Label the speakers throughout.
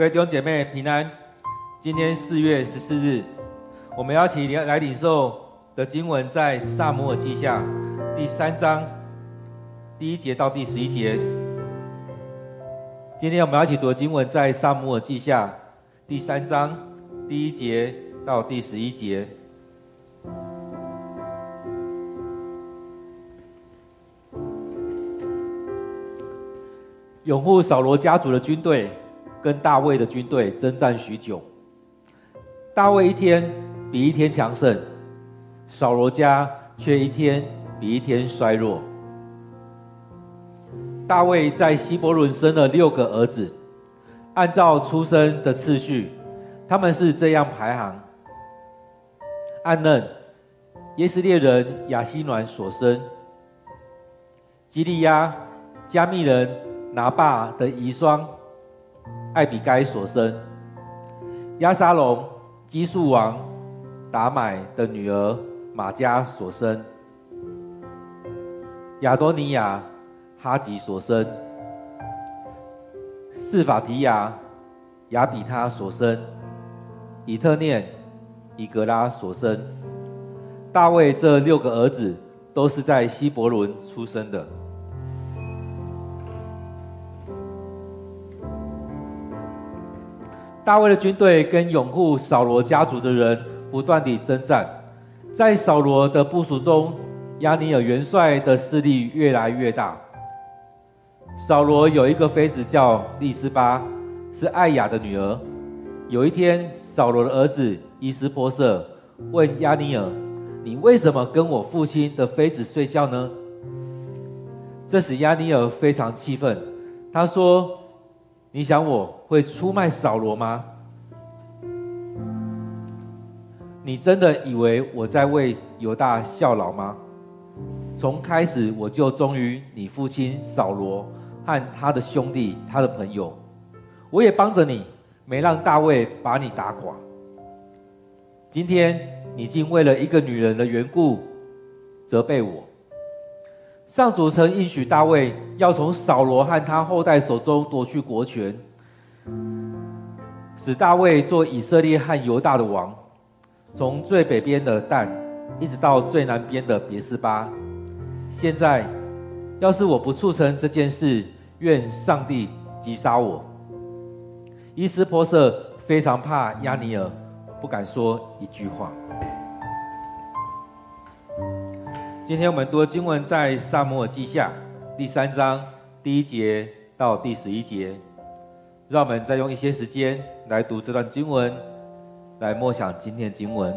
Speaker 1: 各位弟兄姐妹平安。今天四月十四日，我们邀请来领受的经文在撒母耳记下第三章第一节到第十一节。今天我们要一起读的经文在撒母耳记下第三章第一节到第十一节。拥护扫罗家族的军队跟大卫的军队征战许久，大卫一天比一天强盛，扫罗家却一天比一天衰弱。大卫在希伯仑生了六个儿子，按照出生的次序，他们是这样排行：暗嫩，耶斯列人亚希暖所生；基利押，加密人。拿爸的遗孀艾比该所生，亚沙龙基述王达买的女儿玛迦所生，亚多尼亚哈吉所生，示法提雅亚比他所生，以特念以格拉所生。大卫这六个儿子都是在希伯伦出生的。大卫的军队跟拥护扫罗家族的人不断地征战，在扫罗的部署中，亚尼尔元帅的势力越来越大。扫罗有一个妃子叫利斯巴，是艾雅的女儿。有一天，扫罗的儿子伊斯波设问亚尼尔：“你为什么跟我父亲的妃子睡觉呢？”这使亚尼尔非常气愤，他说。你想我会出卖扫罗吗？你真的以为我在为犹大效劳吗？从开始我就忠于你父亲扫罗和他的兄弟、他的朋友，我也帮着你，没让大卫把你打垮。今天你竟为了一个女人的缘故责备我。上主曾应许大卫要从扫罗和他后代手中夺去国权，使大卫做以色列和犹大的王，从最北边的但一直到最南边的别是巴。现在，要是我不促成这件事，愿上帝击杀我。伊斯波瑟非常怕亚尼尔，不敢说一句话。今天我们读的经文在萨摩尔记下第三章第一节到第十一节，让我们再用一些时间来读这段经文，来默想今天的经文。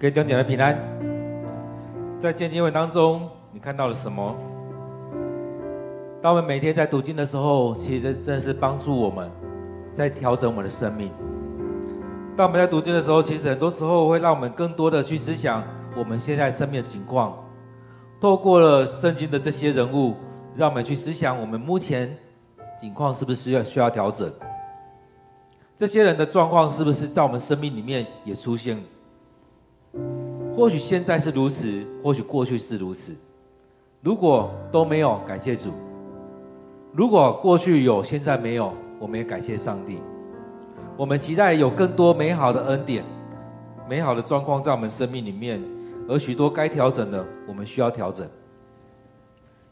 Speaker 1: 各位弟兄姐妹平安。在今天经文当中，你看到了什么？当我们每天在读经的时候，其实真的是帮助我们，在调整我们的生命。当我们在读经的时候，其实很多时候会让我们更多的去思想我们现在生命的情况。透过了圣经的这些人物，让我们去思想我们目前情况是不是需要需要调整。这些人的状况是不是在我们生命里面也出现？或许现在是如此，或许过去是如此。如果都没有，感谢主；如果过去有，现在没有，我们也感谢上帝。我们期待有更多美好的恩典、美好的状况在我们生命里面，而许多该调整的，我们需要调整。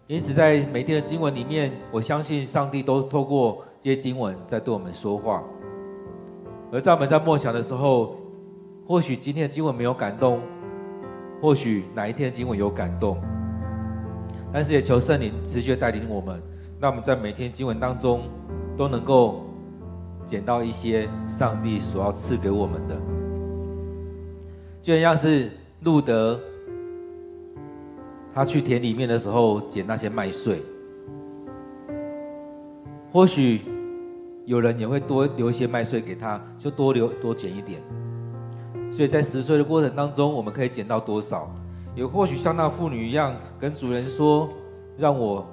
Speaker 1: 因此，在每天的经文里面，我相信上帝都透过这些经文在对我们说话。而在我们在默想的时候，或许今天的经文没有感动，或许哪一天的经文有感动，但是也求圣灵持续带领我们，让我们在每天经文当中都能够捡到一些上帝所要赐给我们的，就像是路德，他去田里面的时候捡那些麦穗，或许有人也会多留一些麦穗给他，就多留多捡一点。所以在拾穗的过程当中，我们可以捡到多少？也或许像那妇女一样，跟主人说：“让我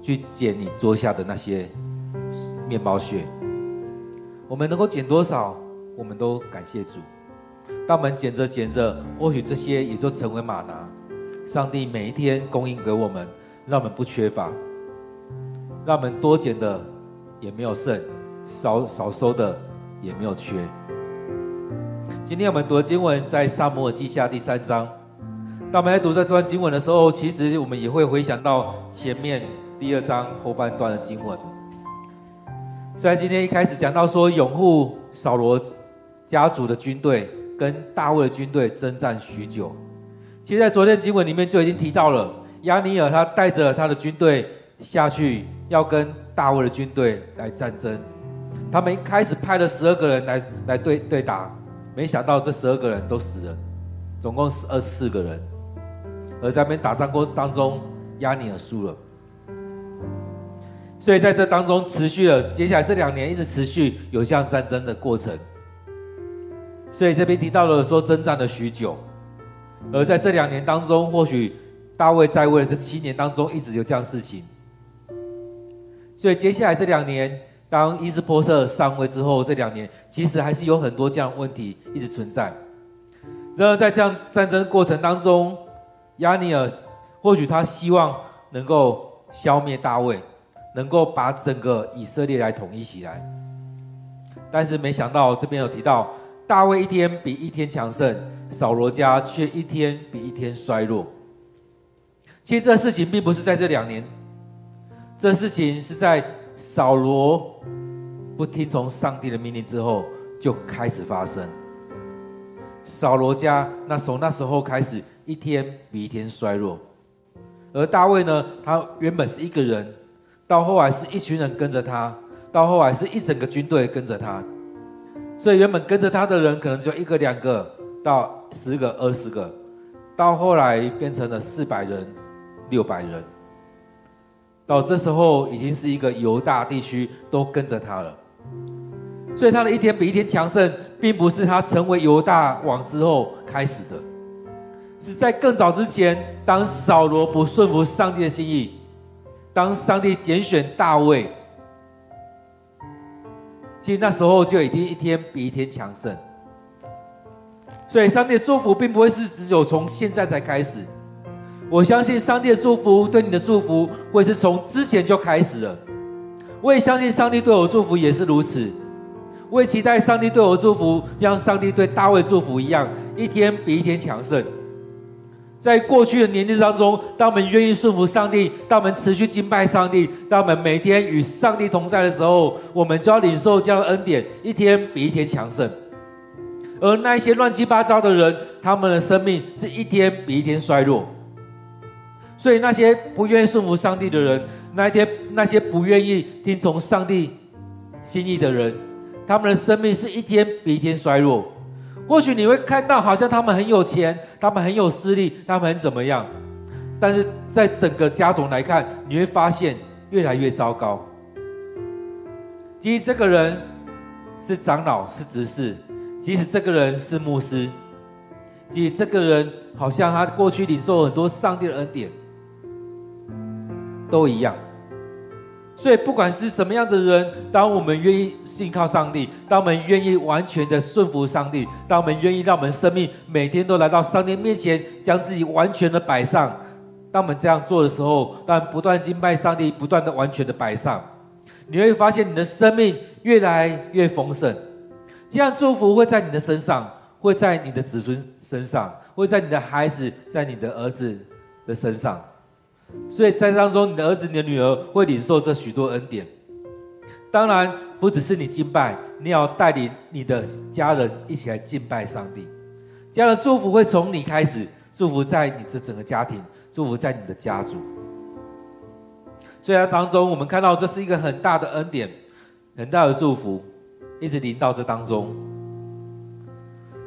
Speaker 1: 去捡你桌下的那些面包屑。”我们能够捡多少，我们都感谢主。当我们捡着捡着，或许这些也就成为吗哪。上帝每一天供应给我们，让我们不缺乏，让我们多捡的也没有剩，少少收的也没有缺。今天我们读的经文在撒母耳记下第三章。当我们在读这段经文的时候，其实我们也会回想到前面第二章后半段的经文。虽然今天一开始讲到说拥护扫罗家族的军队跟大卫的军队征战许久，其实，在昨天经文里面就已经提到了押尼尔他带着他的军队下去要跟大卫的军队来战争。他们一开始派了十二个人来来对对打。没想到这十二个人都死了，总共是二十四个人。而在那边打仗过当中，押尼珥输了。所以在这当中持续了，接下来这两年一直持续有这样战争的过程。所以这边提到了说征战了许久，而在这两年当中，或许大卫在位的这七年当中一直有这样事情。所以接下来这两年。当伊斯波特上位之后，这两年其实还是有很多这样问题一直存在。然而在这样战争过程当中，亚尼尔或许他希望能够消灭大卫，能够把整个以色列来统一起来。但是没想到这边有提到，大卫一天比一天强盛，扫罗家却一天比一天衰弱。其实这事情并不是在这两年，这事情是在。扫罗不听从上帝的命令之后，就开始发生。扫罗家那从那时候开始，一天比一天衰弱。而大卫呢，他原本是一个人，到后来是一群人跟着他，到后来是一整个军队跟着他。所以原本跟着他的人，可能就一个、两个，到十个、二十个，到后来变成了四百人、六百人。到这时候，已经是一个犹大地区都跟着他了，所以他的一天比一天强盛，并不是他成为犹大王之后开始的，是在更早之前，当扫罗不顺服上帝的心意，当上帝拣选大卫，其实那时候就已经一天比一天强盛，所以上帝的祝福并不会是只有从现在才开始。我相信上帝的祝福对你的祝福会是从之前就开始了。我也相信上帝对我祝福也是如此。我也期待上帝对我祝福，像上帝对大卫祝福一样，一天比一天强盛。在过去的年纪当中，当我们愿意顺服上帝，当我们持续敬拜上帝，当我们每天与上帝同在的时候，我们就要领受这样的恩典，一天比一天强盛。而那些乱七八糟的人，他们的生命是一天比一天衰弱。所以那些不愿意顺服上帝的人，那一天那些不愿意听从上帝心意的人，他们的生命是一天比一天衰弱。或许你会看到好像他们很有钱，他们很有势力，他们很怎么样，但是在整个家族来看，你会发现越来越糟糕。其实这个人是长老，是执事；即使这个人是牧师；即使这个人好像他过去领受很多上帝的恩典，都一样。所以，不管是什么样的人，当我们愿意信靠上帝，当我们愿意完全的顺服上帝，当我们愿意让我们生命每天都来到上帝面前，将自己完全的摆上，当我们这样做的时候，当不断敬拜上帝，不断的完全的摆上，你会发现你的生命越来越丰盛。这样祝福会在你的身上，会在你的子孙身上，会在你的孩子，在你的儿子的身上。所以在当中，你的儿子、你的女儿会领受这许多恩典。当然，不只是你敬拜，你要带领你的家人一起来敬拜上帝。这样的祝福会从你开始，祝福在你这整个家庭，祝福在你的家族。所以在当中，我们看到这是一个很大的恩典，很大的祝福，一直临到这当中。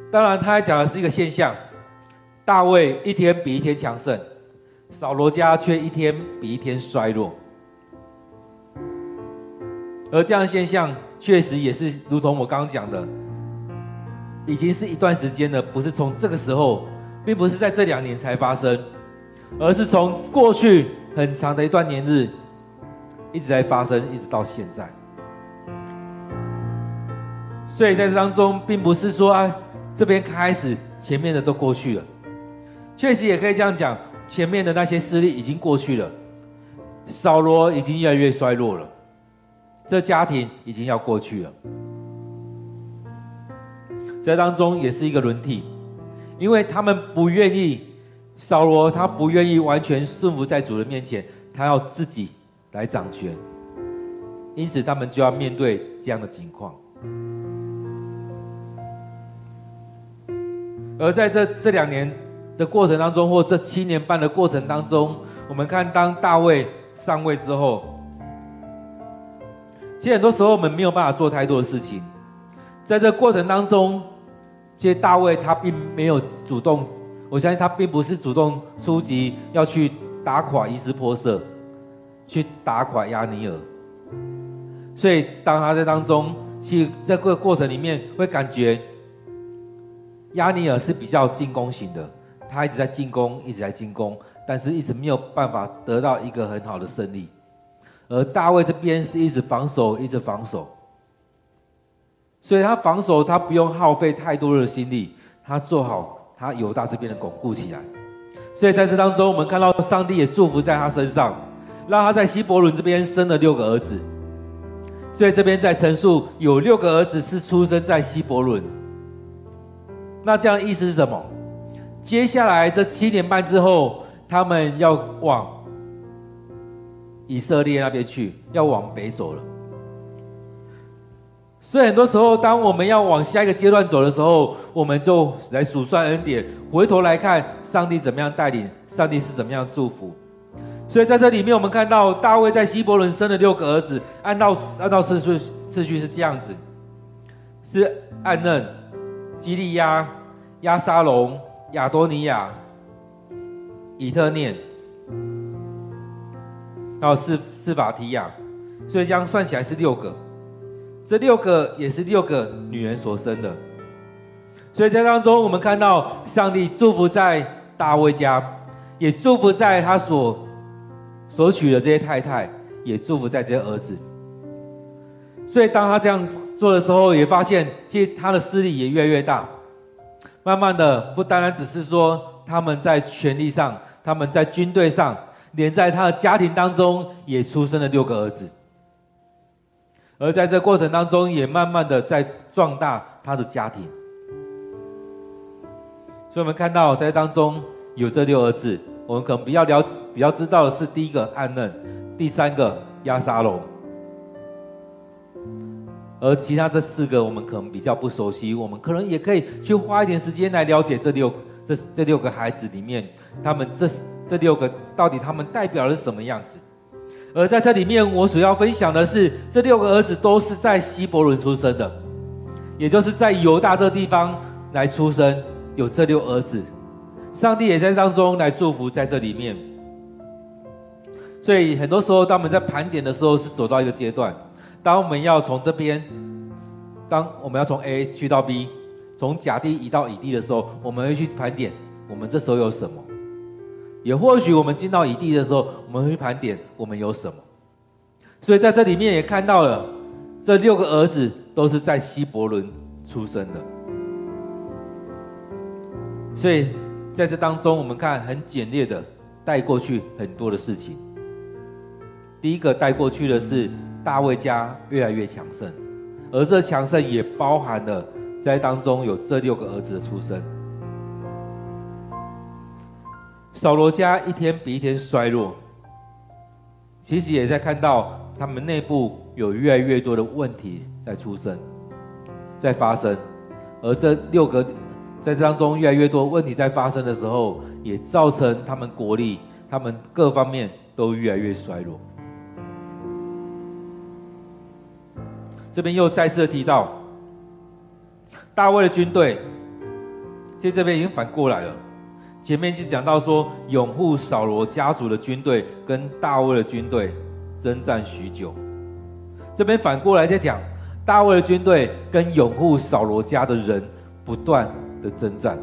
Speaker 1: 当然，他还讲的是一个现象：大卫一天比一天强盛。扫罗家却一天比一天衰弱，而这样的现象确实也是如同我刚刚讲的，已经是一段时间了，不是从这个时候，并不是在这两年才发生，而是从过去很长的一段年日一直在发生，一直到现在。所以在这当中，并不是说啊，这边开始，前面的都过去了，确实也可以这样讲。前面的那些势力已经过去了，扫罗已经越来越衰弱了，这家庭已经要过去了。这当中也是一个轮替，因为他们不愿意，扫罗他不愿意完全顺服在主人面前，他要自己来掌权，因此他们就要面对这样的情况。而在这这两年。的过程当中，或这七年半的过程当中，我们看当大卫上位之后，其实很多时候我们没有办法做太多的事情。在这过程当中，其实大卫他并没有主动，我相信他并不是主动出击要去打垮伊施波设，去打垮押尼尔。所以当他在当中，其实这个过程里面会感觉押尼尔是比较进攻型的。他一直在进攻，一直在进攻，但是一直没有办法得到一个很好的胜利。而大卫这边是一直防守，一直防守，所以他防守他不用耗费太多的心力，他做好他犹大这边的巩固起来。所以在这当中，我们看到上帝也祝福在他身上，让他在希伯伦这边生了六个儿子。所以这边在陈述有六个儿子是出生在希伯伦。那这样的意思是什么？接下来这七年半之后，他们要往以色列那边去，要往北走了。所以很多时候，当我们要往下一个阶段走的时候，我们就来数算恩典，回头来看上帝怎么样带领，上帝是怎么样祝福。所以在这里面，我们看到大卫在希伯伦生了六个儿子，按照按照次序次序是这样子：是暗嫩、基利押、押沙龙。亚多尼亚、以特念，还有示示法提亚，所以这样算起来是六个。这六个也是六个女人所生的。所以在当中，我们看到上帝祝福在大卫家，也祝福在他所所娶的这些太太，也祝福在这些儿子。所以当他这样做的时候，也发现其实他的势力也越来越大。慢慢的，不单单只是说他们在权力上，他们在军队上，连在他的家庭当中也出生了六个儿子，而在这过程当中，也慢慢的在壮大他的家庭。所以，我们看到在当中有这六儿子，我们可能比较了比较知道的是第一个安嫩，第三个押沙龙。而其他这四个我们可能比较不熟悉，我们可能也可以去花一点时间来了解这六这这六个孩子里面，他们这这六个到底他们代表的是什么样子？而在这里面，我所要分享的是，这六个儿子都是在希伯伦出生的，也就是在犹大这地方来出生，有这六儿子，上帝也在当中来祝福在这里面。所以很多时候，当我们在盘点的时候，是走到一个阶段。当我们要从这边，当我们要从 A 去到 B，从甲地移到乙地的时候，我们会去盘点我们这时候有什么。也或许我们进到乙地的时候，我们会盘点我们有什么。所以在这里面也看到了，这六个儿子都是在希伯伦出生的。所以在这当中，我们看很简略的带过去很多的事情。第一个带过去的是大卫家越来越强盛，而这强盛也包含了在当中有这六个儿子的出生。扫罗家一天比一天衰落，其实也在看到他们内部有越来越多的问题在出生，在发生，而这六个在这当中越来越多问题在发生的时候，也造成他们国力、他们各方面都越来越衰落。这边又再次提到大卫的军队，在这边已经反过来了。前面就讲到说，拥护扫罗家族的军队跟大卫的军队征战许久。这边反过来再讲，大卫的军队跟拥护扫罗家的人不断的征战。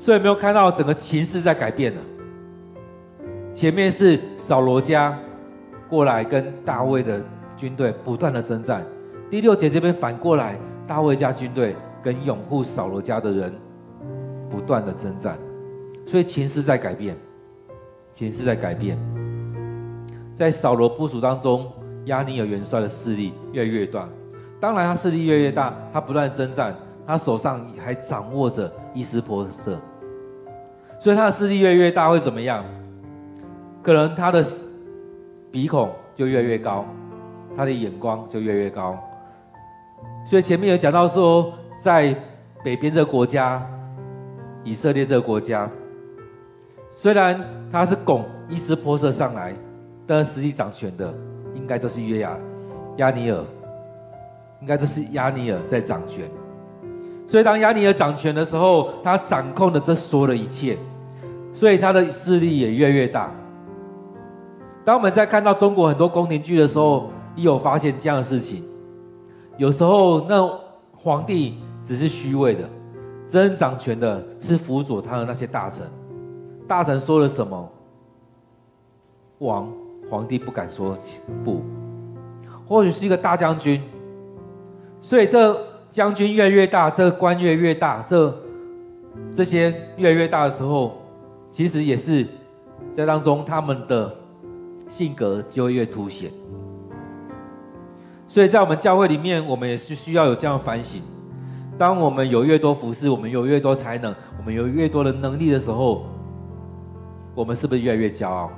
Speaker 1: 所以有没有看到整个情势在改变了？前面是扫罗家过来跟大卫的军队不断的征战。第六节这边反过来，大卫家军队跟拥护扫罗家的人。不断的征战，所以情势在改变，情势在改变。在扫罗部署当中，押尼尔元帅的势力越来越大。当然，他势力越来越大，他不断征战，他手上还掌握着伊施波设，所以他的势力越来越大，会怎么样？可能他的鼻孔就越来越高，他的眼光就越越高。所以前面有讲到说，在北边这个国家。以色列这个国家，虽然他是拱伊施波色上来，但实际掌权的应该就是约亚押尼尔，应该就是亚尼尔在掌权。所以当亚尼尔掌权的时候，他掌控的这所有的一切，所以他的势力也越来越大。当我们在看到中国很多宫廷剧的时候，也有发现这样的事情。有时候那皇帝只是虚位的。真掌权的是辅佐他的那些大臣，大臣说了什么，王皇帝不敢说不，或许是一个大将军，所以这将军越来越大，这官越来越大，这这些越来越大的时候，其实也是在当中他们的性格就会越凸显，所以在我们教会里面，我们也是需要有这样反省。当我们有越多服侍，我们有越多才能，我们有越多的能力的时候，我们是不是越来越骄傲？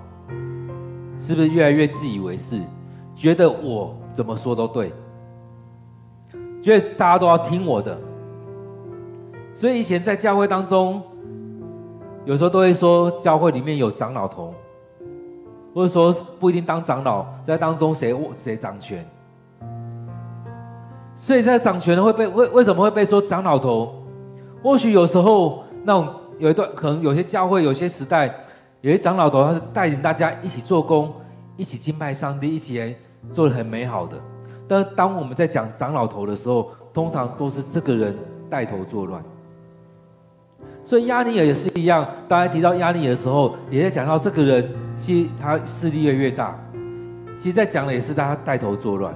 Speaker 1: 是不是越来越自以为是？觉得我怎么说都对，觉得大家都要听我的。所以以前在教会当中，有时候都会说教会里面有长老头，或者说不一定当长老，在当中谁谁掌权。所以在掌权的会被为为什么会被说长老头？或许有时候那种有一段可能有些教会有些时代有些长老头他是带领大家一起做工，一起敬拜上帝，一起来做的很美好的。但当我们在讲长老头的时候，通常都是这个人带头作乱。所以押尼珥也是一样，大家提到押尼珥的时候，也在讲到这个人其实他势力越越大，其实在讲的也是他带头作乱。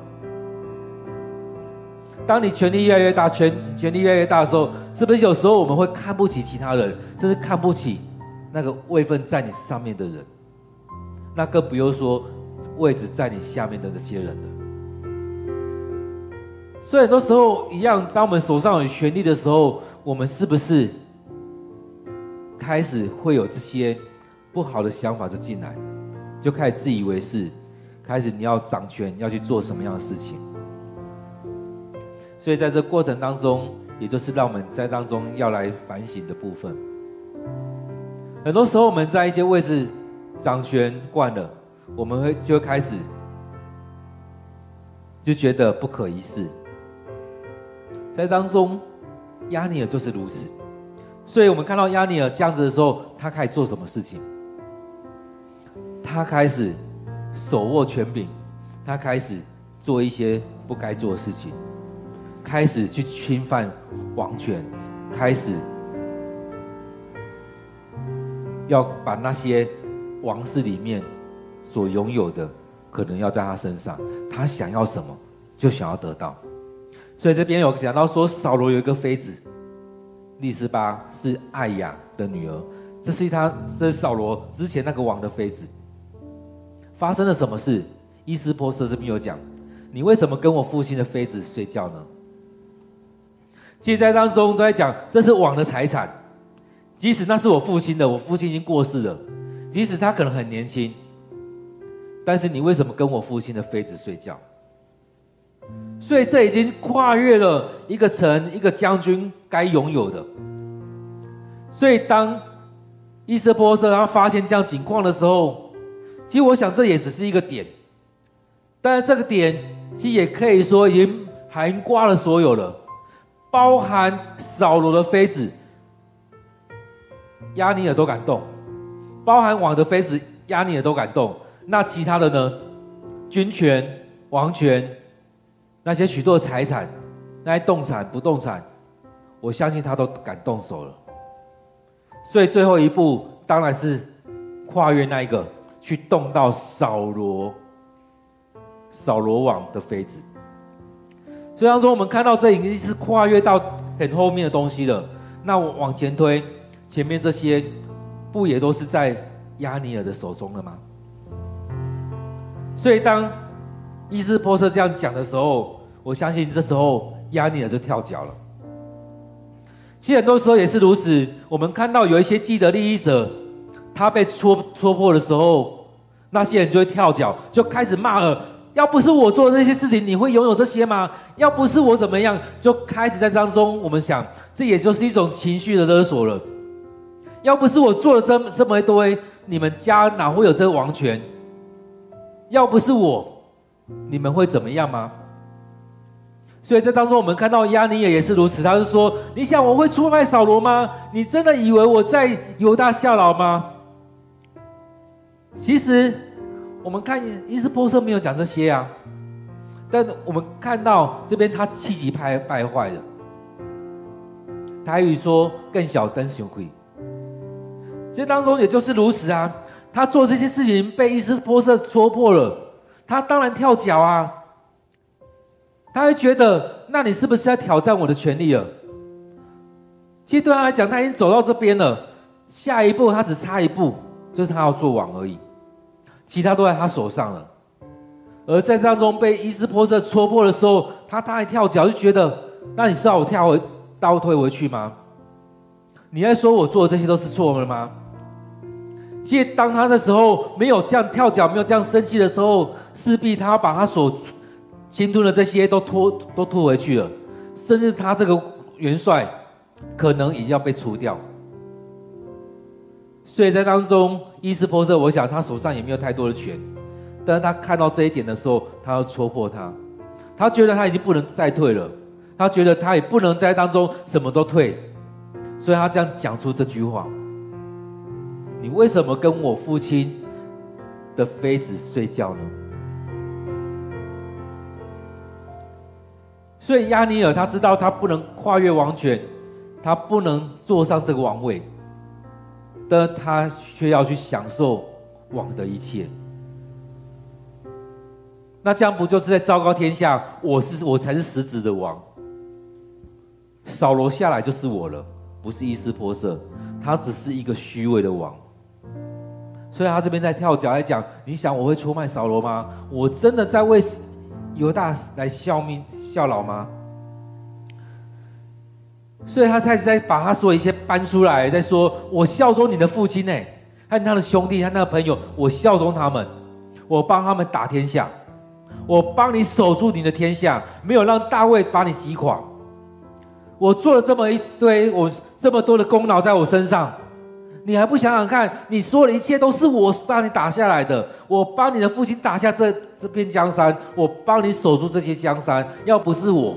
Speaker 1: 当你权力越来越大，权权力越来越大的时候，是不是有时候我们会看不起其他人，甚至看不起那个位分在你上面的人？那更不用说位置在你下面的这些人了。所以很多时候一样，当我们手上有权力的时候，我们是不是开始会有这些不好的想法就进来，就开始自以为是，开始你要掌权，要去做什么样的事情？所以在这过程当中，也就是让我们在当中要来反省的部分。很多时候我们在一些位置掌权惯了，我们会就会开始就觉得不可一世。在当中，押尼珥就是如此。所以我们看到押尼珥这样子的时候，他开始做什么事情？他开始手握权柄，他开始做一些不该做的事情，开始去侵犯王权，开始要把那些王室里面所拥有的，可能要在他身上。他想要什么，就想要得到。所以这边有讲到说，扫罗有一个妃子。利斯巴是艾雅的女儿，这是他，这是扫罗之前那个王的妃子。发生了什么事？伊斯波瑟这边有讲，你为什么跟我父亲的妃子睡觉呢？记载当中都在讲，这是王的财产，即使那是我父亲的，我父亲已经过世了，即使他可能很年轻，但是你为什么跟我父亲的妃子睡觉？所以这已经跨越了一个城、一个将军该拥有的。所以当伊斯波瑟他发现这样情况的时候，其实我想这也只是一个点，但是这个点其实也可以说已经涵盖了所有了，包含扫罗的妃子押尼珥都敢动，包含王的妃子押尼珥都敢动，那其他的呢？军权、王权。那些许多的财产，那些动产、不动产，我相信他都敢动手了。所以最后一步当然是跨越那一个，去动到扫罗、扫罗王的妃子。虽然说我们看到这已经是跨越到很后面的东西了，那我往前推，前面这些不也都是在押尼尔的手中了吗？所以当。伊斯波瑟这样讲的时候，我相信这时候押尼珥就跳脚了。其实很多时候也是如此。我们看到有一些既得利益者，他被戳戳破的时候，那些人就会跳脚，就开始骂了。要不是我做的这些事情，你会拥有这些吗？要不是我怎么样，就开始在当中，我们想，这也就是一种情绪的勒索了。要不是我做了这么这么一堆，你们家哪会有这个王权？要不是我。你们会怎么样吗？所以这当中，我们看到亚尼也也是如此。他是说：“你想我会出卖扫罗吗？你真的以为我在犹大效劳吗？”其实，我们看伊斯波瑟没有讲这些啊。但我们看到这边他气急败败坏的，台语说“更小灯羞愧”。这当中也就是如此啊。他做这些事情被伊斯波瑟戳破了。他当然跳脚啊，他会觉得，那你是不是在挑战我的权利了？其实对他来讲，他已经走到这边了，下一步他只差一步，就是他要做王而已，其他都在他手上了。而在当中被伊斯波瑟戳破的时候，他当然跳脚，就觉得，那你是要我跳回倒退回去吗？你在说我做的这些都是错了吗？其实当他的时候没有这样跳脚，没有这样生气的时候。势必他把他所侵吞的这些都拖都拖回去了，甚至他这个元帅可能已经要被除掉。所以在当中，伊斯波瑟，我想他手上也没有太多的权，但是他看到这一点的时候，他要戳破他，他觉得他已经不能再退了，他觉得他也不能在当中什么都退，所以他这样讲出这句话：你为什么跟我父亲的妃子睡觉呢？所以亚尼尔他知道他不能跨越王权，他不能坐上这个王位，但他却要去享受王的一切。那这样不就是在昭告天下，我是我才是实质的王？扫罗下来就是我了，不是伊斯波瑟，他只是一个虚伪的王。所以他这边在跳脚来讲，你想我会出卖扫罗吗？我真的在为犹大来效命？效劳吗？所以他开始在把他所有一些搬出来，在说：“我效忠你的父亲呢，和他的兄弟，他那个朋友，我效忠他们，我帮他们打天下，我帮你守住你的天下，没有让大卫把你击垮。我做了这么一堆，我这么多的功劳在我身上，你还不想想看？你说的一切都是我帮你打下来的，我帮你的父亲打下这。”这片江山，我帮你守住这些江山。要不是我，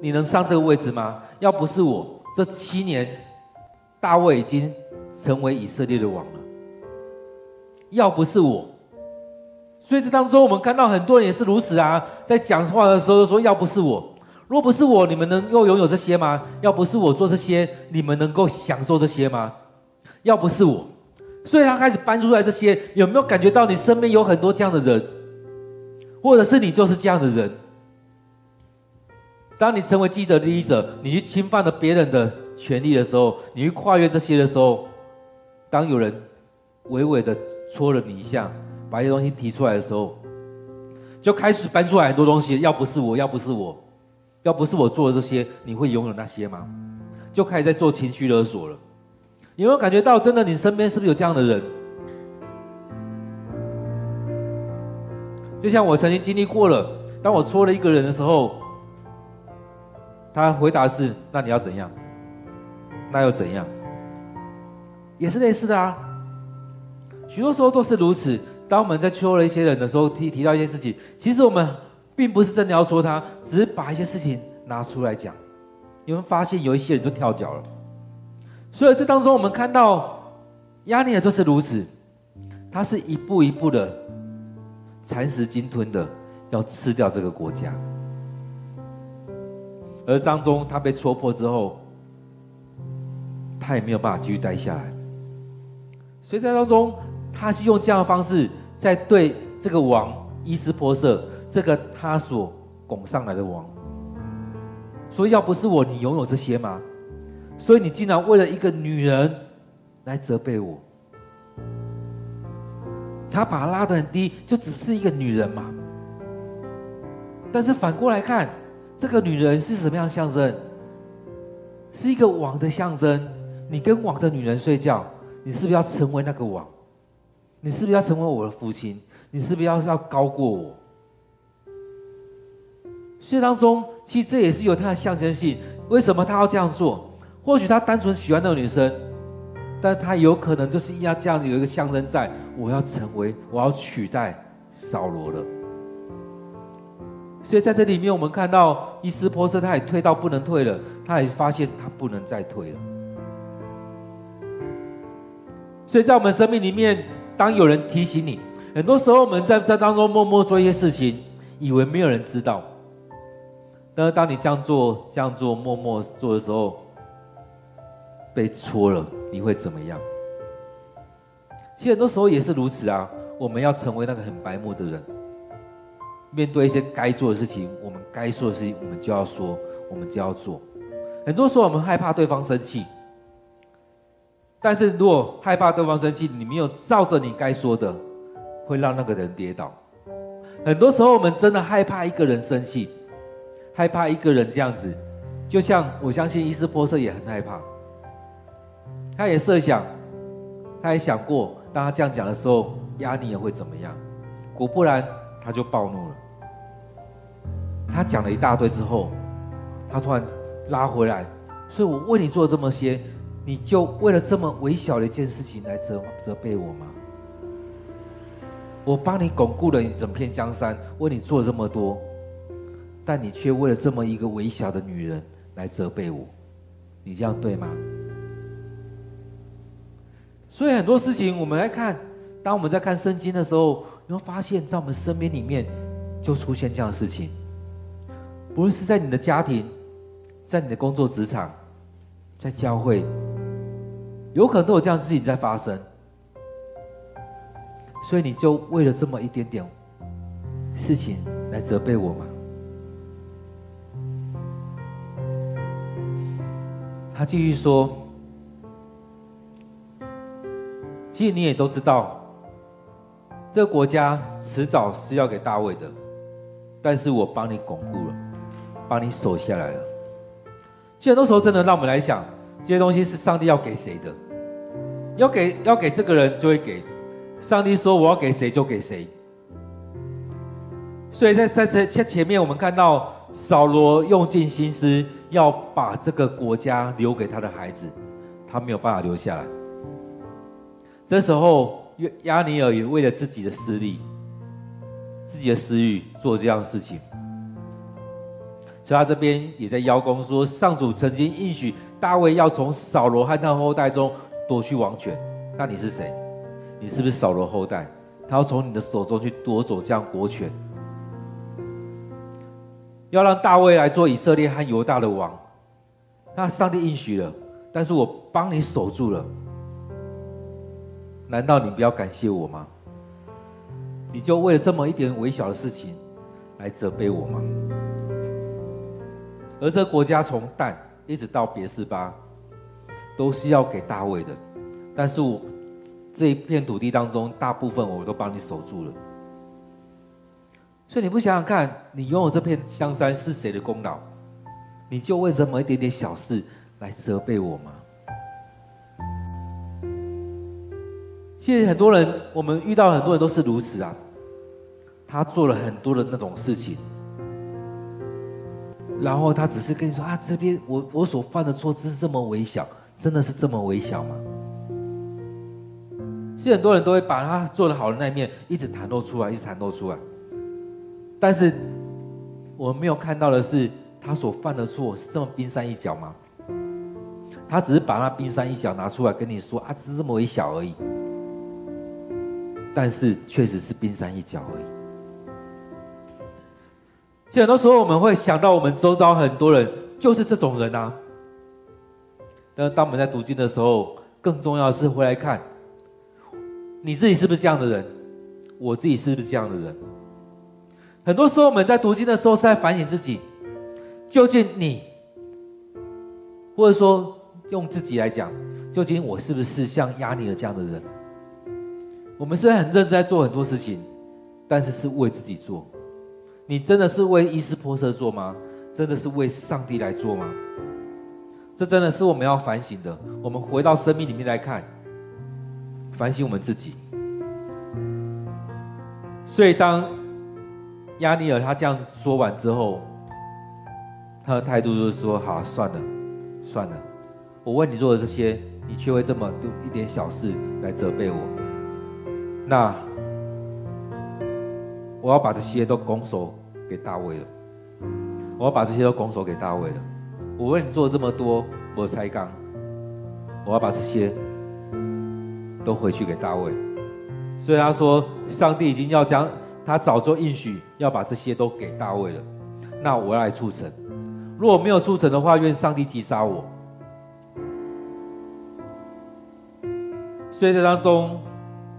Speaker 1: 你能上这个位置吗？要不是我，这七年大卫已经成为以色列的王了。要不是我，所以这当中我们看到很多人也是如此啊，在讲话的时候说要不是我，若不是我，你们能够拥有这些吗？要不是我做这些，你们能够享受这些吗？要不是我，所以他开始搬出来这些，有没有感觉到你身边有很多这样的人，或者是你就是这样的人？当你成为既得利益者，你去侵犯了别人的权利的时候，你去跨越这些的时候，当有人微微的戳了你一下，把一些东西提出来的时候，就开始搬出来很多东西。要不是我，要不是我，要不是我做的这些，你会拥有那些吗？就开始在做情绪勒索了。有没有感觉到，真的，你身边是不是有这样的人？就像我曾经经历过了，当我戳了一个人的时候。他回答是：“那你要怎样？那又怎样？也是类似的啊。许多时候都是如此。当我们在戳了一些人的时候，提提到一些事情，其实我们并不是真的要戳他，只是把一些事情拿出来讲。你们发现有一些人就跳脚了。所以这当中，我们看到押尼珥就是如此，他是一步一步的蚕食鲸吞的，要吃掉这个国家。”而当中，他被戳破之后，他也没有办法继续待下来。所以在当中，他是用这样的方式在对这个王伊斯波设，这个他所拱上来的王，所以：“要不是我，你拥有这些吗？所以你竟然为了一个女人来责备我。”他把他拉得很低，就只是一个女人嘛。但是反过来看。这个女人是什么样象征？是一个王的象征。你跟王的女人睡觉，你是不是要成为那个王？你是不是要成为我的父亲？你是不是要要高过我？所以当中，其实这也是有它的象征性。为什么他要这样做？或许他单纯喜欢那个女生，但他有可能就是要这样子有一个象征，在我要成为，我要取代扫罗了。所以在这里面，我们看到伊斯波设，他也退到不能退了，他也发现他不能再退了。所以在我们生命里面，当有人提醒你，很多时候我们在在当中默默做一些事情，以为没有人知道。但是当你这样做、这样做、默默做的时候，被戳了，你会怎么样？其实很多时候也是如此啊，我们要成为那个很白目的人。面对一些该做的事情，我们该说的事情，我们就要说，我们就要做。很多时候我们害怕对方生气，但是如果害怕对方生气，你没有照着你该说的，会让那个人跌倒。很多时候我们真的害怕一个人生气，害怕一个人这样子，就像我相信伊施波设也很害怕，他也设想，他也想过，当他这样讲的时候，押尼也会怎么样？果不然，他就暴怒了。他讲了一大堆之后，他突然拉回来，所以我为你做这么些，你就为了这么微小的一件事情来责责备我吗？我帮你巩固了你整片江山，为你做这么多，但你却为了这么一个微小的女人来责备我，你这样对吗？所以很多事情我们来看，当我们在看圣经的时候，你会发现在我们身边里面就出现这样的事情。不论是在你的家庭，在你的工作职场，在教会，有可能都有这样的事情在发生，所以你就为了这么一点点事情来责备我吗？他继续说：“其实你也都知道，这个国家迟早是要给大卫的，但是我帮你巩固了。”把你守下来了。其实很多时候，真的让我们来想，这些东西是上帝要给谁的？要给要给这个人就会给。上帝说我要给谁就给谁。所以在在这前前面，我们看到扫罗用尽心思要把这个国家留给他的孩子，他没有办法留下来。这时候，亚尼尔也为了自己的私利、自己的私欲做这样的事情。所以他这边也在邀功说，上主曾经应许大卫要从扫罗和他后代中夺去王权。那你是谁？你是不是扫罗后代？他要从你的手中去夺走这样国权，要让大卫来做以色列和犹大的王。那上帝应许了，但是我帮你守住了。难道你不要感谢我吗？你就为了这么一点微小的事情来责备我吗？而这国家从但一直到别是巴，都是要给大卫的，但是我这一片土地当中，大部分我都帮你守住了。所以你不想想看，你拥有这片香山是谁的功劳？你就为这么一点点小事来责备我吗？其实很多人，我们遇到很多人都是如此啊。他做了很多的那种事情，然后他只是跟你说啊，这边我我所犯的错只是这么微小，真的是这么微小吗？其实很多人都会把他做的好的那一面一直袒露出来，一直袒露出来，但是我们没有看到的是。他所犯的错是这么冰山一角吗？他只是把那冰山一角拿出来跟你说啊，只是这么微小而已。但是确实是冰山一角而已。其实很多时候我们会想到我们周遭很多人就是这种人啊。但是当我们在读经的时候，更重要的是回来看，你自己是不是这样的人？我自己是不是这样的人？很多时候我们在读经的时候是在反省自己。究竟你，或者说用自己来讲，究竟我是不是像押尼珥这样的人？我们是很认真在做很多事情，但是是为自己做。你真的是为伊斯波设做吗？真的是为上帝来做吗？这真的是我们要反省的。我们回到生命里面来看，反省我们自己。所以当亚尼尔他这样说完之后，他的态度就是说：“好，算了，算了，我为你做的这些，你却会这么一点小事来责备我。那我要把这些都拱手给大卫了。我要把这些都拱手给大卫了。我为你做了这么多，我才刚，我要把这些都回去给大卫。所以他说，上帝已经要将他早就应许要把这些都给大卫了。那我要来促成。”如果没有促成的话，愿上帝击杀我。所以这当中，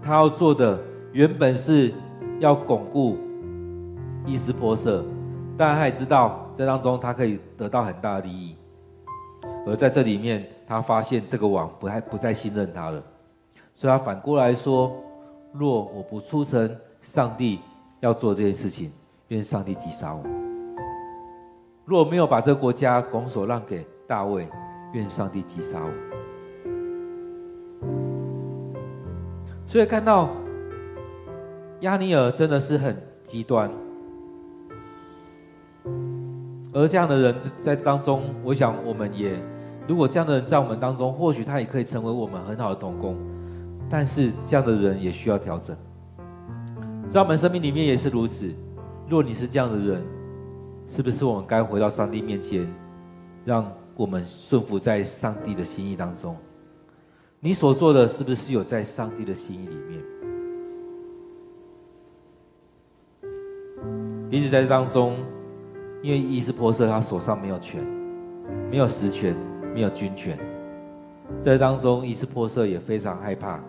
Speaker 1: 他要做的原本是要巩固伊施波设，但他也知道这当中他可以得到很大的利益。而在这里面，他发现这个王不还不再信任他了，所以他反过来说：若我不出城上帝要做这件事情，愿上帝击杀我。如果没有把这个国家拱手让给大卫，愿上帝击杀我。所以看到押尼尔真的是很极端，而这样的人在当中，我想我们也，如果这样的人在我们当中，或许他也可以成为我们很好的同工，但是这样的人也需要调整，在我们生命里面也是如此。若你是这样的人，是不是我们该回到上帝面前，让我们顺服在上帝的心意当中？你所做的是不是有在上帝的心意里面？因此在这当中，因为伊施波色他手上没有权，没有实权，没有军权，在当中伊施波色也非常害怕，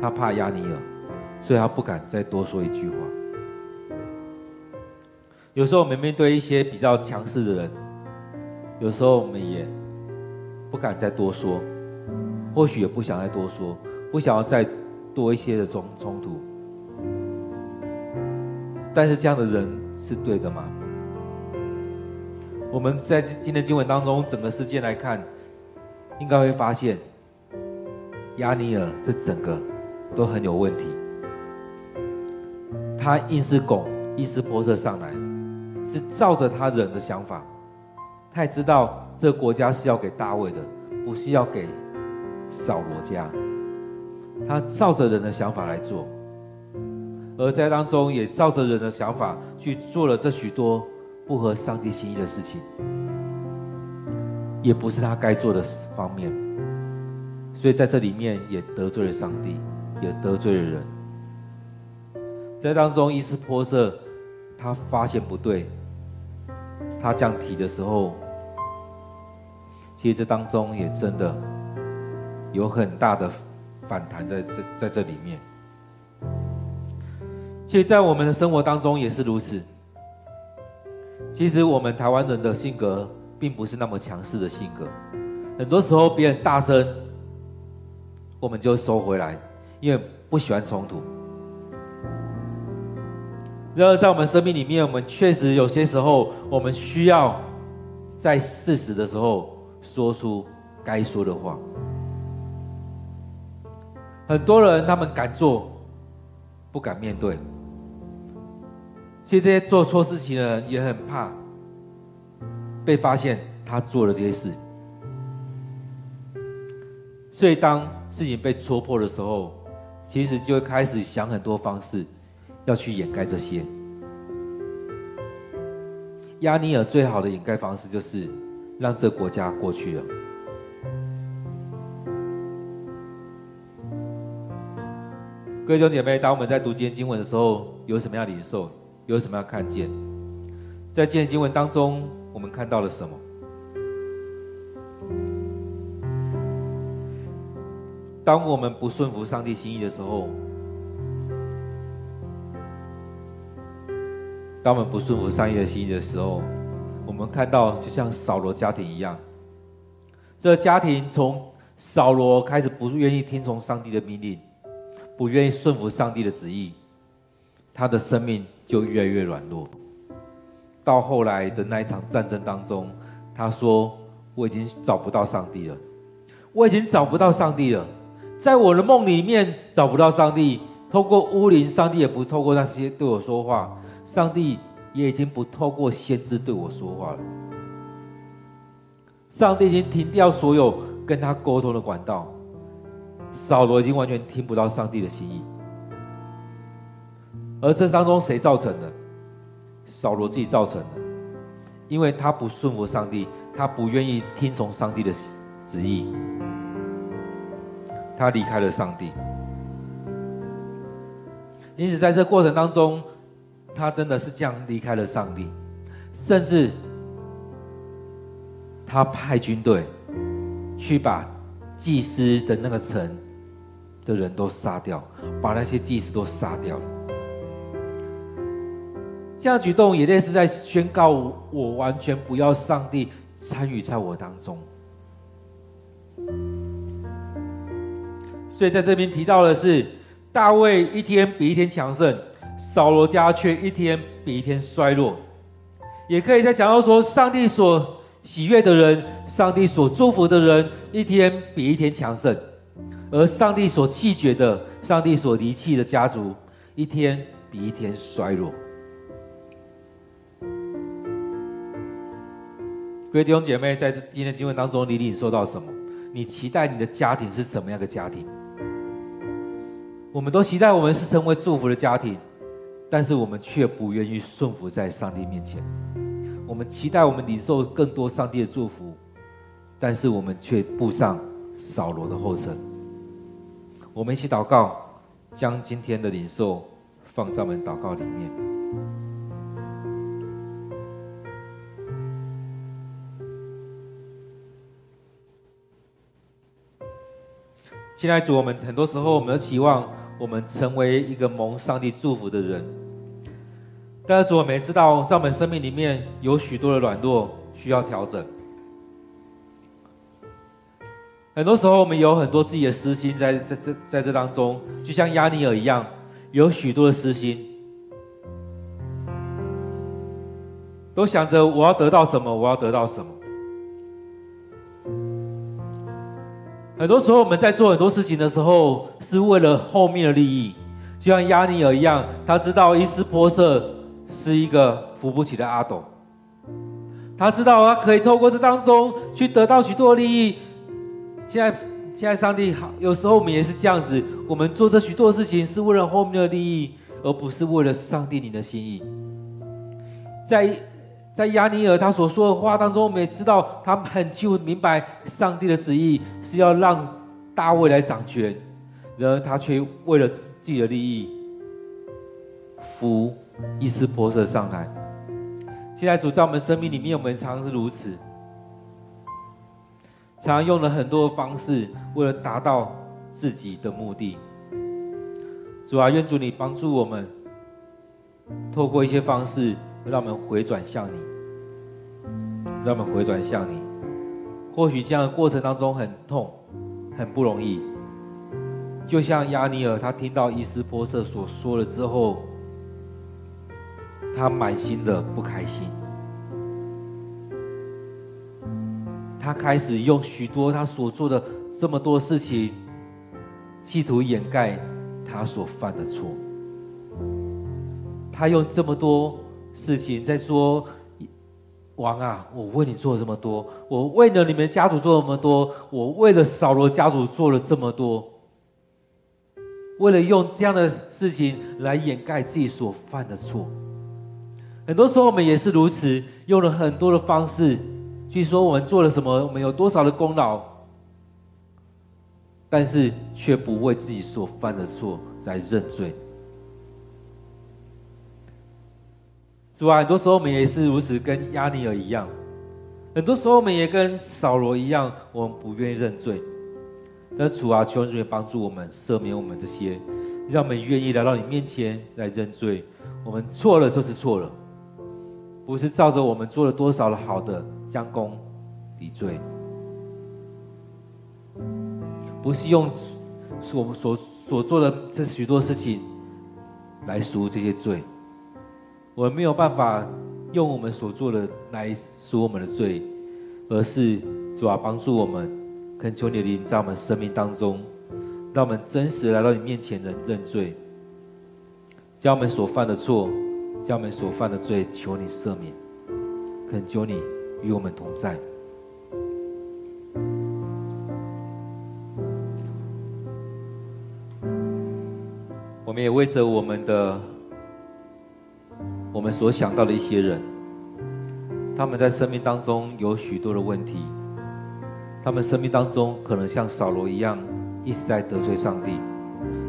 Speaker 1: 他怕亚尼尔，所以他不敢再多说一句话。有时候我们面对一些比较强势的人，有时候我们也不敢再多说，或许也不想再多说，不想要再多一些的冲冲突。但是这样的人是对的吗？我们在今今天经文当中整个事件来看，应该会发现，亚尼尔这整个都很有问题。他硬是拱伊施波设上来。是照着他人的想法，他也知道这个国家是要给大卫的，不是要给扫罗家。他照着人的想法来做，而在当中也照着人的想法去做了这许多不合上帝心意的事情，也不是他该做的方面，所以在这里面也得罪了上帝，也得罪了人。在当中，伊斯波设他发现不对，他这样提的时候，其实这当中也真的有很大的反弹在这在这里面。其实，在我们的生活当中也是如此。其实，我们台湾人的性格并不是那么强势的性格，很多时候别人大声，我们就收回来，因为不喜欢冲突。然而，在我们生命里面，我们确实有些时候，我们需要在事实的时候说出该说的话。很多人他们敢做，不敢面对。其实这些做错事情的人也很怕被发现他做了这些事。所以当事情被戳破的时候，其实就会开始想很多方式。要去掩盖这些。押尼珥最好的掩盖方式就是让这国家过去了。各位弟兄姐妹，当我们在读今天经文的时候，有什么样的领受？有什么样看见？在今天经文当中，我们看到了什么？当我们不顺服上帝心意的时候，当我们不顺服上帝的心意的时候，我们看到就像扫罗家庭一样，这家庭从扫罗开始不愿意听从上帝的命令，不愿意顺服上帝的旨意，他的生命就越来越软弱。到后来的那一场战争当中，他说：“我已经找不到上帝了，我已经找不到上帝了，在我的梦里面找不到上帝，透过乌灵，上帝也不透过那些对我说话。”上帝也已经不透过先知对我说话了。上帝已经停掉所有跟他沟通的管道，扫罗已经完全听不到上帝的心意。而这当中谁造成的？扫罗自己造成的，因为他不顺服上帝，他不愿意听从上帝的旨意，他离开了上帝。因此，在这过程当中，他真的是这样离开了上帝，甚至他派军队去把祭司的那个城的人都杀掉，把那些祭司都杀掉了。这样举动也类似在宣告我完全不要上帝参与在我当中。所以在这边提到的是，大卫一天比一天强盛。扫罗家却一天比一天衰落，也可以再讲到说，上帝所喜悦的人，上帝所祝福的人，一天比一天强盛；而上帝所弃绝的，上帝所离弃的家族，一天比一天衰弱。各位弟兄姐妹，在今天的经文当中，你领受到什么？你期待你的家庭是怎么样的家庭？我们都期待我们是成为祝福的家庭。但是我们却不愿意顺服在上帝面前，我们期待我们领受更多上帝的祝福，但是我们却步上扫罗的后尘。我们一起祷告，将今天的领受放在我们祷告里面。亲爱的主，我们很多时候我们都期望我们成为一个蒙上帝祝福的人。但是主，我们也知道，在我们生命里面有许多的软弱需要调整。很多时候，我们有很多自己的私心在在这在这当中，就像亚尼尔一样，有许多的私心，都想着我要得到什么，我要得到什么。很多时候，我们在做很多事情的时候，是为了后面的利益，就像押尼尔一样，他知道伊斯波瑟。是一个扶不起的阿斗，他知道他可以透过这当中去得到许多的利益。现在，现在上帝好，有时候我们也是这样子，我们做这许多的事情是为了后面的利益，而不是为了上帝你的心意。在在在亚尼尔他所说的话当中，我们也知道他很清楚明白上帝的旨意是要让大卫来掌权，然而他却为了自己的利益扶伊施波设上来。现在主在我们生命里面，我们常是如此，常常用了很多的方式，为了达到自己的目的。主啊，愿主你帮助我们，透过一些方式，让我们回转向你，让我们回转向你。或许这样的过程当中很痛，很不容易。就像亚尼尔，他听到伊斯波瑟所说了之后，他满心的不开心，他开始用许多他所做的这么多事情，企图掩盖。他所犯的错，他用这么多事情在说：“王啊，我为你做了这么多，我为了你们家族做了这么多，我为了扫罗家族做了这么多，为了用这样的事情来掩盖自己所犯的错。很多时候我们也是如此，用了很多的方式去说我们做了什么，我们有多少的功劳。”但是却不为自己所犯的错来认罪。主啊，很多时候我们也是如此，跟亚尼尔一样；很多时候我们也跟扫罗一样，我们不愿意认罪。但主啊，求主也帮助我们，赦免我们这些，让我们愿意来到你面前来认罪。我们错了就是错了，不是照着我们做了多少的好的将功抵罪。不是用我们所所做的这许多事情来赎这些罪，我们没有办法用我们所做的来赎我们的罪，而是主啊，帮助我们，恳求你的灵在我们生命当中，让我们真实来到你面前的认罪，将我们所犯的错，将我们所犯的罪，求你赦免，恳求你与我们同在。我们也为着我们的，我们所想到的一些人，他们在生命当中有许多的问题，他们生命当中可能像扫罗一样，一直在得罪上帝，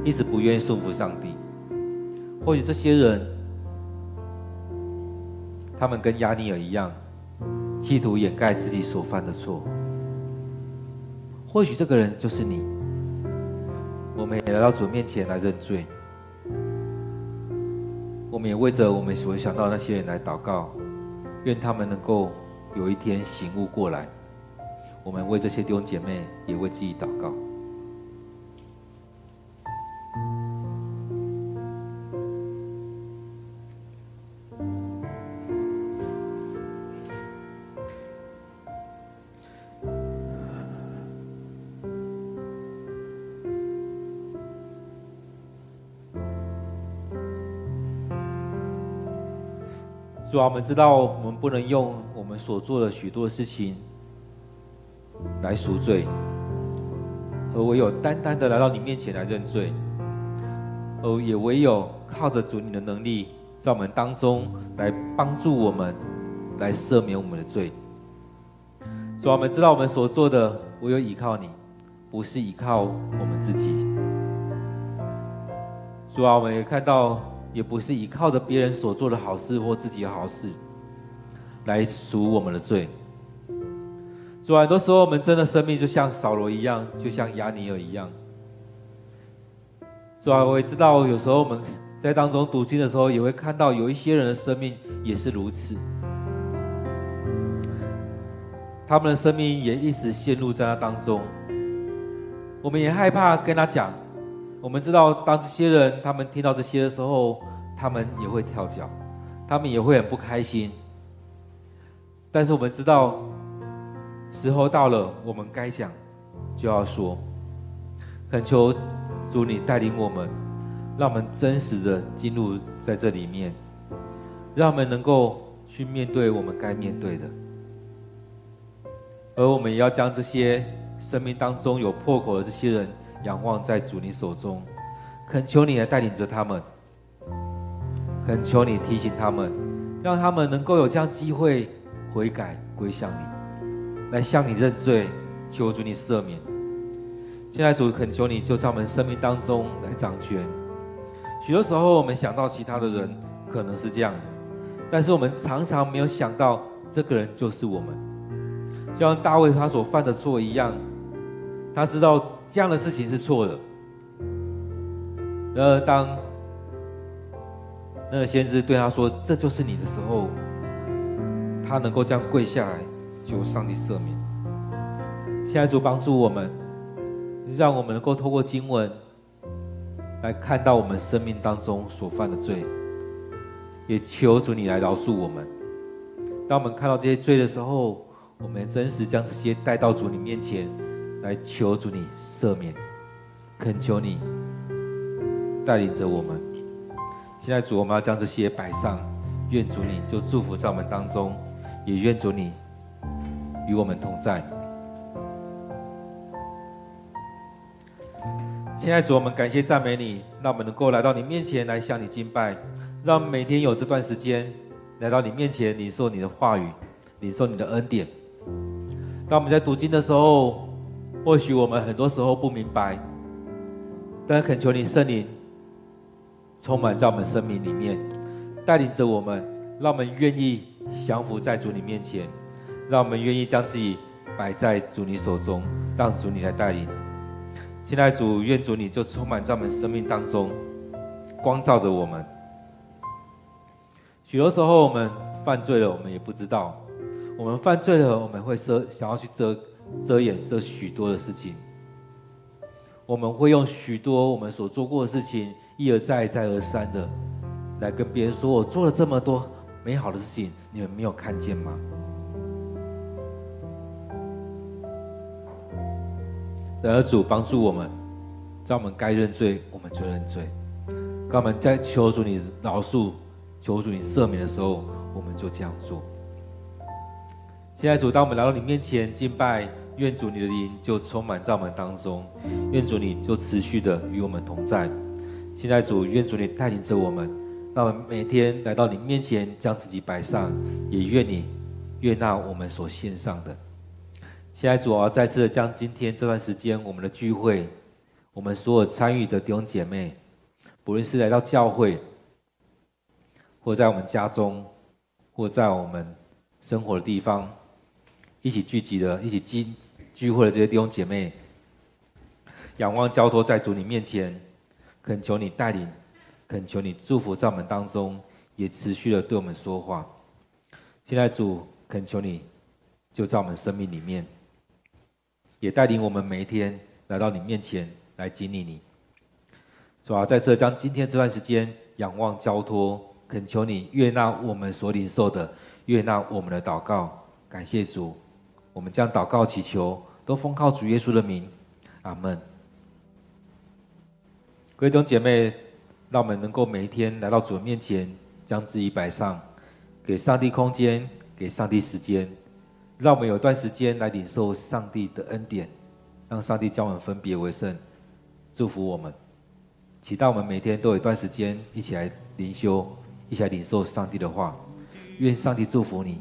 Speaker 1: 一直不愿意顺服上帝。或许这些人，他们跟亚尼尔一样，企图掩盖自己所犯的错。或许这个人就是你，我们也来到主面前来认罪。我们也为着我们所想到那些人来祷告，愿他们能够有一天醒悟过来。我们为这些弟兄姐妹也为自己祷告。啊，我们知道我们不能用我们所做的许多事情来赎罪，而唯有单单的来到你面前来认罪，而也唯有靠着主你的能力，在我们当中来帮助我们，来赦免我们的罪。主啊，我们知道我们所做的唯有依靠你，不是依靠我们自己。主啊，我们也看到。也不是依靠着别人所做的好事或自己的好事来赎我们的罪。主啊，很多时候我们真的生命就像扫罗一样，就像亚尼尔一样。主啊，我也知道有时候我们在当中读经的时候，也会看到有一些人的生命也是如此。他们的生命也一直陷入在那当中。我们也害怕跟他讲。我们知道，当这些人他们听到这些的时候，他们也会跳脚，他们也会很不开心。但是我们知道，时候到了，我们该讲就要说。恳求主你带领我们，让我们真实的进入在这里面，让我们能够去面对我们该面对的。而我们也要将这些生命当中有破口的这些人。仰望在主你手中，恳求你来带领着他们，恳求你提醒他们，让他们能够有这样机会悔改归向你，来向你认罪，求主你赦免。现在主恳求你就在我们生命当中来掌权。许多时候我们想到其他的人可能是这样，但是我们常常没有想到这个人就是我们。就像大卫他所犯的错一样，他知道这样的事情是错的。然而当那个先知对他说：“这就是你的时候。”他能够这样跪下来求上帝赦免。现在主帮助我们，让我们能够透过经文来看到我们生命当中所犯的罪，也求主你来饶恕我们。当我们看到这些罪的时候，我们真实将这些带到主你面前，来求主你赦免，恳求你带领着我们。现在主，我们要将这些摆上，愿主你就祝福在我们当中，也愿主你与我们同在。现在主，我们感谢赞美你，让我们能够来到你面前来向你敬拜，让每天有这段时间来到你面前领受你的话语，领受你的恩典。当我们在读经的时候，或许我们很多时候不明白，但恳求你圣灵。充满在我们生命里面，带领着我们，让我们愿意降服在主你面前，让我们愿意将自己摆在主你手中，让主你来带领。现在主，愿主你就充满在我们生命当中，光照着我们。许多时候我们犯罪了，我们也不知道；我们犯罪了，我们会遮想要去遮遮掩这许多的事情。我们会用许多我们所做过的事情。一而再，再而三的来跟别人说：“我做了这么多美好的事情，你们没有看见吗？”然而主帮助我们，在我们该认罪，我们就认罪；当我们在求主你饶恕、求主你赦免的时候，我们就这样做。现在主，当我们来到你面前敬拜，愿主你的灵就充满在我们当中，愿主你就持续的与我们同在。现在主，愿主你带领着我们，让我们每天来到你面前，将自己摆上，也愿你悦纳我们所献上的。现在主，我要再次的将今天这段时间我们的聚会，我们所有参与的弟兄姐妹，不论是来到教会，或在我们家中，或在我们生活的地方，一起聚集的、一起聚聚会的这些弟兄姐妹，仰望交托在主你面前。恳求你带领，恳求你祝福在我们当中，也持续的对我们说话。现在主，恳求你就在我们生命里面，也带领我们每一天来到你面前来经历你。主啊，在这将今天这段时间仰望交托，恳求你悦纳我们所领受的，悦纳我们的祷告。感谢主，我们将祷告祈求都奉靠主耶稣的名，阿门。各位弟兄姐妹，让我们能够每一天来到主的面前，将自己摆上，给上帝空间，给上帝时间，让我们有段时间来领受上帝的恩典，让上帝将我们分别为圣，祝福我们。期待我们每天都有一段时间一起来灵修，一起来领受上帝的话。愿上帝祝福你，